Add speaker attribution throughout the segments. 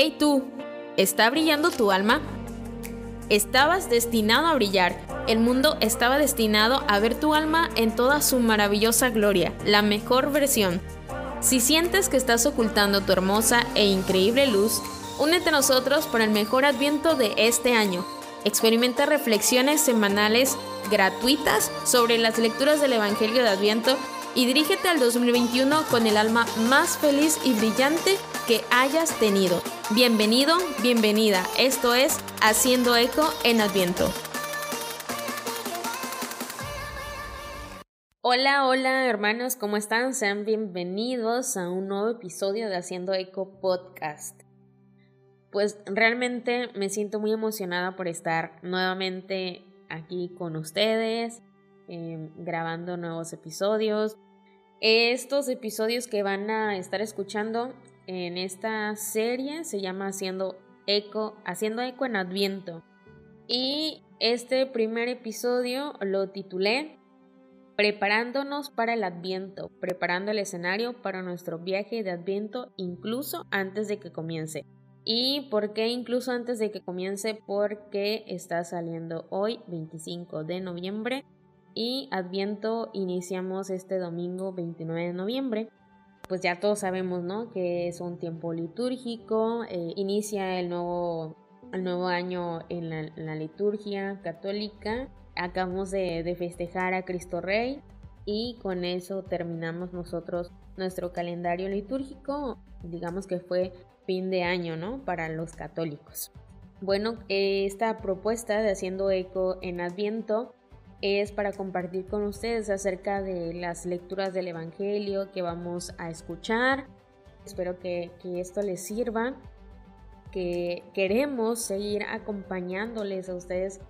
Speaker 1: Hey tú, ¿está brillando tu alma? Estabas destinado a brillar. El mundo estaba destinado a ver tu alma en toda su maravillosa gloria, la mejor versión. Si sientes que estás ocultando tu hermosa e increíble luz, únete a nosotros para el mejor adviento de este año. Experimenta reflexiones semanales gratuitas sobre las lecturas del Evangelio de Adviento y dirígete al 2021 con el alma más feliz y brillante que hayas tenido. Bienvenido, bienvenida. Esto es Haciendo Eco en Adviento. Hola, hola hermanos, ¿cómo están? Sean bienvenidos a un nuevo episodio de Haciendo Eco Podcast. Pues realmente me siento muy emocionada por estar nuevamente aquí con ustedes, em, grabando nuevos episodios. Estos episodios que van a estar escuchando en esta serie se llama Haciendo Eco, Haciendo Eco en Adviento. Y este primer episodio lo titulé Preparándonos para el Adviento, preparando el escenario para nuestro viaje de Adviento incluso antes de que comience. ¿Y por qué incluso antes de que comience? Porque está saliendo hoy, 25 de noviembre, y Adviento iniciamos este domingo 29 de noviembre. Pues ya todos sabemos, ¿no? Que es un tiempo litúrgico, eh, inicia el nuevo, el nuevo año en la, liturgia católica. Acabamos de, de festejar a Cristo Rey y con eso terminamos nosotros nuestro calendario litúrgico. Digamos que fue fin de año, ¿no? Para los católicos. Bueno, esta propuesta de haciendo eco en Adviento es para compartir con ustedes acerca de las lecturas del Evangelio que vamos a escuchar. Espero que, esto les sirva, que queremos seguir acompañándoles a ustedes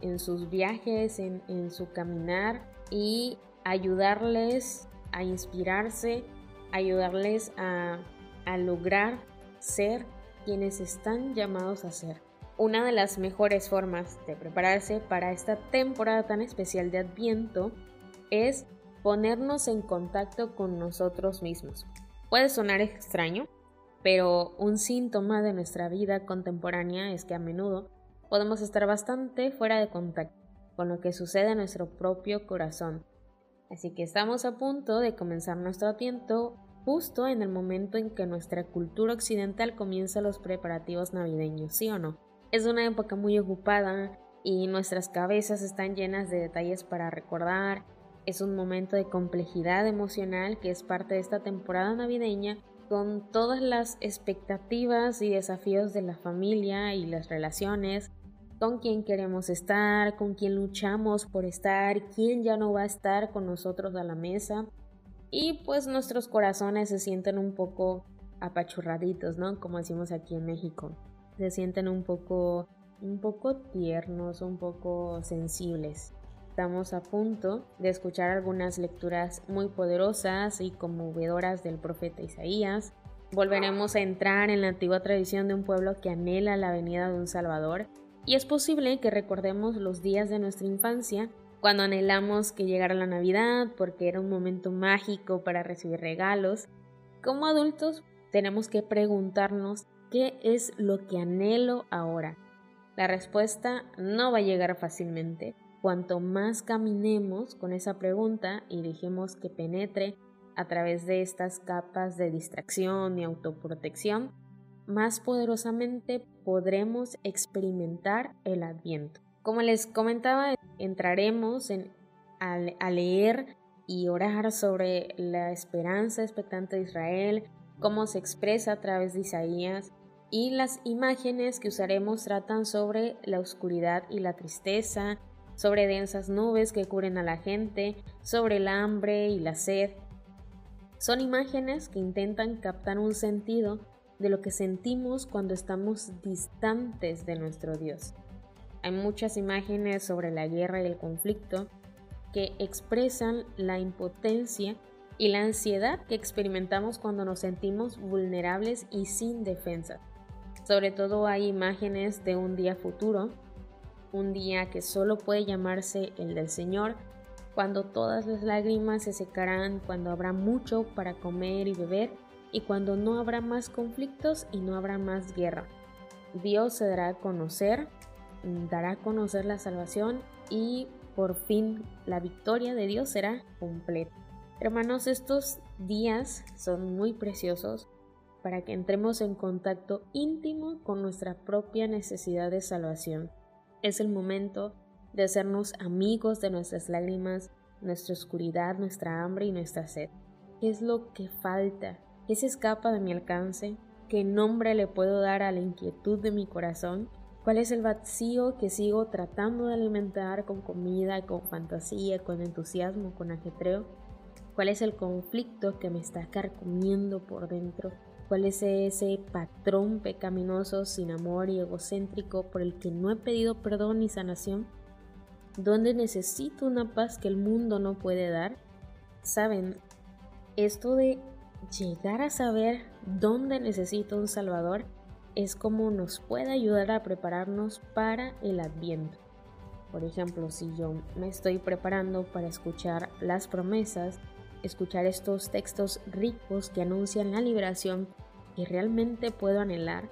Speaker 1: en sus viajes, en, en su caminar y ayudarles a inspirarse, ayudarles a, a lograr ser quienes están llamados a ser. Una de las mejores formas de prepararse para esta temporada tan especial de Adviento es ponernos en contacto con nosotros mismos. Puede sonar extraño, pero un síntoma de nuestra vida contemporánea es que a menudo podemos estar bastante fuera de contacto con lo que sucede en nuestro propio corazón. Así que estamos a punto de comenzar nuestro Adviento justo en el momento en que nuestra cultura occidental comienza los preparativos navideños, ¿sí o no? Es una época muy ocupada y nuestras cabezas están llenas de detalles para recordar. Es un momento de complejidad emocional que es parte de esta temporada navideña con todas las expectativas y desafíos de la familia y las relaciones, con quién queremos estar, con quién luchamos por estar, quién ya no va a estar con nosotros a la mesa. Y pues nuestros corazones se sienten un poco apachurraditos, ¿no? Como decimos aquí en México se sienten un poco, un poco tiernos, un poco sensibles. Estamos a punto de escuchar algunas lecturas muy poderosas y conmovedoras del profeta Isaías. Volveremos a entrar en la antigua tradición de un pueblo que anhela la venida de un Salvador y es posible que recordemos los días de nuestra infancia cuando anhelamos que llegara la Navidad porque era un momento mágico para recibir regalos. Como adultos tenemos que preguntarnos ¿Qué es lo que anhelo ahora? La respuesta no va a llegar fácilmente. Cuanto más caminemos con esa pregunta y dejemos que penetre a través de estas capas de distracción y autoprotección, más poderosamente podremos experimentar el adviento. Como les comentaba, entraremos en, a, a leer y orar sobre la esperanza expectante de Israel, cómo se expresa a través de Isaías, y las imágenes que usaremos tratan sobre la oscuridad y la tristeza, sobre densas nubes que cubren a la gente, sobre el hambre y la sed. Son imágenes que intentan captar un sentido de lo que sentimos cuando estamos distantes de nuestro Dios. Hay muchas imágenes sobre la guerra y el conflicto que expresan la impotencia y la ansiedad que experimentamos cuando nos sentimos vulnerables y sin defensa. Sobre todo hay imágenes de un día futuro, un día que solo puede llamarse el del Señor, cuando todas las lágrimas se secarán, cuando habrá mucho para comer y beber y cuando no habrá más conflictos y no habrá más guerra. Dios se dará a conocer, dará a conocer la salvación y por fin la victoria de Dios será completa. Hermanos, estos días son muy preciosos para que entremos en contacto íntimo con nuestra propia necesidad de salvación. Es el momento de hacernos amigos de nuestras lágrimas, nuestra oscuridad, nuestra hambre y nuestra sed. ¿Qué es lo que falta? ¿Qué se escapa de mi alcance? ¿Qué nombre le puedo dar a la inquietud de mi corazón? ¿Cuál es el vacío que sigo tratando de alimentar con comida, con fantasía, con entusiasmo, con ajetreo? ¿Cuál es el conflicto que me está carcomiendo por dentro? ¿Cuál es ese patrón pecaminoso, sin amor y egocéntrico por el que no he pedido perdón ni sanación? ¿Dónde necesito una paz que el mundo no puede dar? Saben, esto de llegar a saber dónde necesito un Salvador es como nos puede ayudar a prepararnos para el adviento. Por ejemplo, si yo me estoy preparando para escuchar las promesas, escuchar estos textos ricos que anuncian la liberación que realmente puedo anhelar,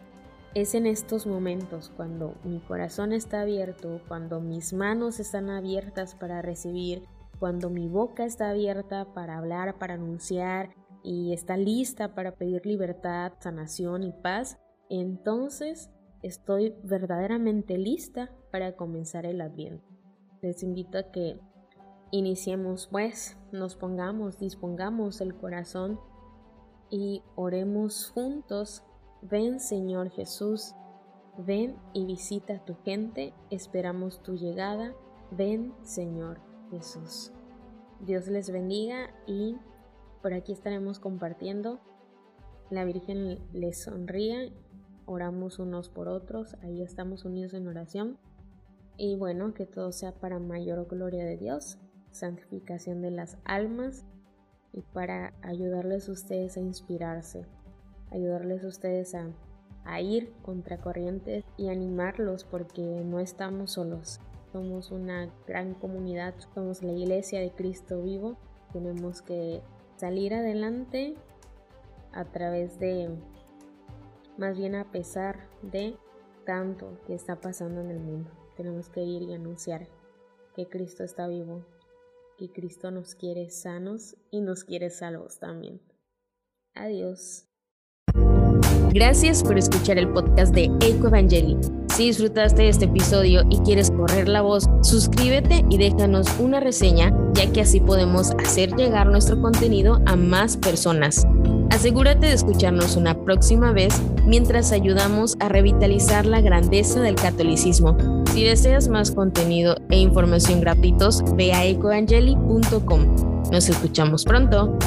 Speaker 1: es en estos momentos cuando mi corazón está abierto, cuando mis manos están abiertas para recibir, cuando mi boca está abierta para hablar, para anunciar y está lista para pedir libertad, sanación y paz, entonces estoy verdaderamente lista para comenzar el adviento. Les invito a que iniciemos pues, nos pongamos, dispongamos el corazón y oremos juntos. Ven Señor Jesús, ven y visita a tu gente, esperamos tu llegada. Ven Señor Jesús. Dios les bendiga y por aquí estaremos compartiendo. La Virgen les sonría oramos unos por otros, ahí estamos unidos en oración. Y bueno, que todo sea para mayor gloria de Dios, santificación de las almas y para ayudarles a ustedes a inspirarse, ayudarles a ustedes a, a ir contra corrientes y animarlos porque no estamos solos. Somos una gran comunidad, somos la iglesia de Cristo vivo. Tenemos que salir adelante a través de más bien a pesar de tanto que está pasando en el mundo. Tenemos que ir y anunciar que Cristo está vivo, que Cristo nos quiere sanos y nos quiere salvos también. Adiós.
Speaker 2: Gracias por escuchar el podcast de Eco Evangeli. Si disfrutaste de este episodio y quieres correr la voz, suscríbete y déjanos una reseña, ya que así podemos hacer llegar nuestro contenido a más personas. Asegúrate de escucharnos una próxima vez mientras ayudamos a revitalizar la grandeza del catolicismo. Si deseas más contenido e información gratuitos, ve a ecoangeli.com. Nos escuchamos pronto.